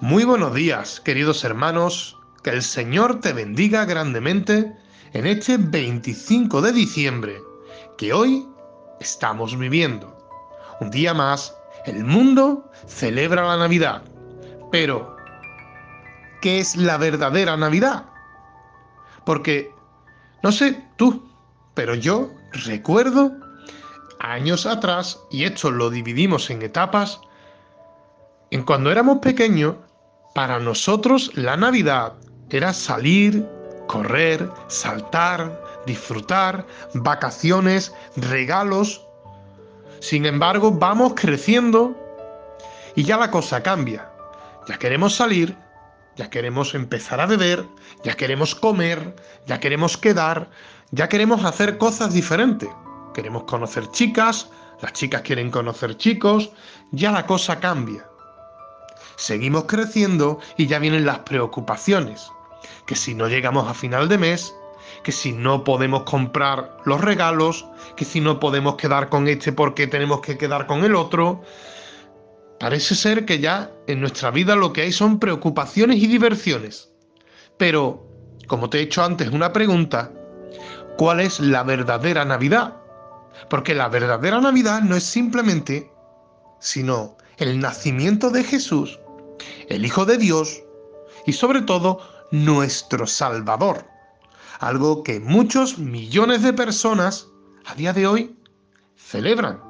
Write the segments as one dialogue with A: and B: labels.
A: Muy buenos días, queridos hermanos, que el Señor te bendiga grandemente en este 25 de diciembre que hoy estamos viviendo. Un día más, el mundo celebra la Navidad, pero ¿qué es la verdadera Navidad? Porque, no sé tú, pero yo recuerdo años atrás, y esto lo dividimos en etapas, en cuando éramos pequeños, para nosotros la Navidad era salir, correr, saltar, disfrutar, vacaciones, regalos. Sin embargo, vamos creciendo y ya la cosa cambia. Ya queremos salir, ya queremos empezar a beber, ya queremos comer, ya queremos quedar, ya queremos hacer cosas diferentes. Queremos conocer chicas, las chicas quieren conocer chicos, ya la cosa cambia. Seguimos creciendo y ya vienen las preocupaciones. Que si no llegamos a final de mes, que si no podemos comprar los regalos, que si no podemos quedar con este porque tenemos que quedar con el otro. Parece ser que ya en nuestra vida lo que hay son preocupaciones y diversiones. Pero, como te he hecho antes una pregunta, ¿cuál es la verdadera Navidad? Porque la verdadera Navidad no es simplemente, sino el nacimiento de Jesús el Hijo de Dios y sobre todo nuestro Salvador. Algo que muchos millones de personas a día de hoy celebran.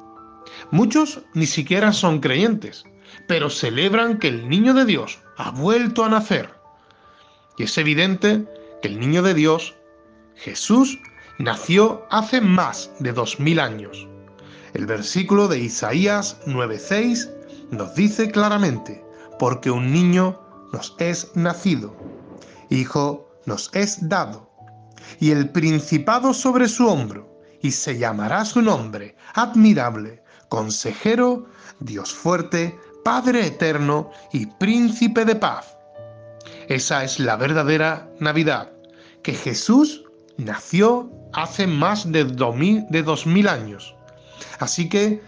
A: Muchos ni siquiera son creyentes, pero celebran que el niño de Dios ha vuelto a nacer. Y es evidente que el niño de Dios, Jesús, nació hace más de dos mil años. El versículo de Isaías 9:6 nos dice claramente, porque un niño nos es nacido, hijo nos es dado, y el principado sobre su hombro, y se llamará su nombre, admirable, consejero, Dios fuerte, Padre eterno y príncipe de paz. Esa es la verdadera Navidad, que Jesús nació hace más de dos mil, de dos mil años. Así que,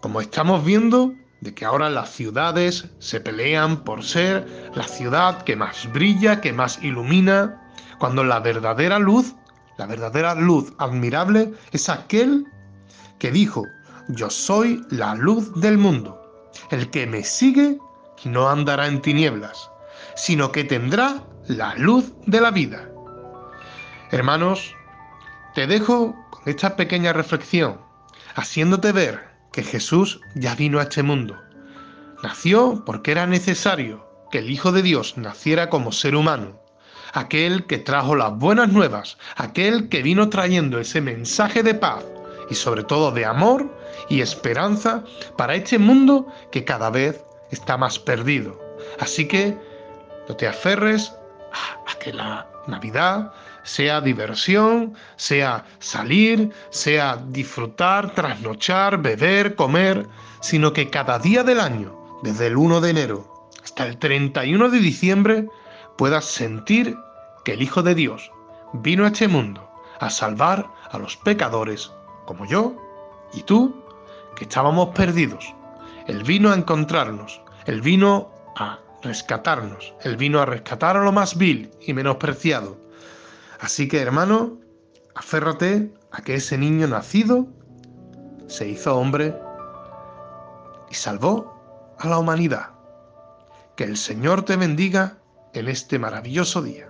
A: como estamos viendo, de que ahora las ciudades se pelean por ser la ciudad que más brilla, que más ilumina, cuando la verdadera luz, la verdadera luz admirable es aquel que dijo, yo soy la luz del mundo. El que me sigue no andará en tinieblas, sino que tendrá la luz de la vida. Hermanos, te dejo con esta pequeña reflexión, haciéndote ver que Jesús ya vino a este mundo. Nació porque era necesario que el Hijo de Dios naciera como ser humano, aquel que trajo las buenas nuevas, aquel que vino trayendo ese mensaje de paz y sobre todo de amor y esperanza para este mundo que cada vez está más perdido. Así que no te aferres a que la Navidad sea diversión, sea salir, sea disfrutar, trasnochar, beber, comer, sino que cada día del año, desde el 1 de enero hasta el 31 de diciembre, puedas sentir que el Hijo de Dios vino a este mundo a salvar a los pecadores como yo y tú, que estábamos perdidos. Él vino a encontrarnos, Él vino a rescatarnos, Él vino a rescatar a lo más vil y menospreciado, Así que hermano, aférrate a que ese niño nacido se hizo hombre y salvó a la humanidad. Que el Señor te bendiga en este maravilloso día.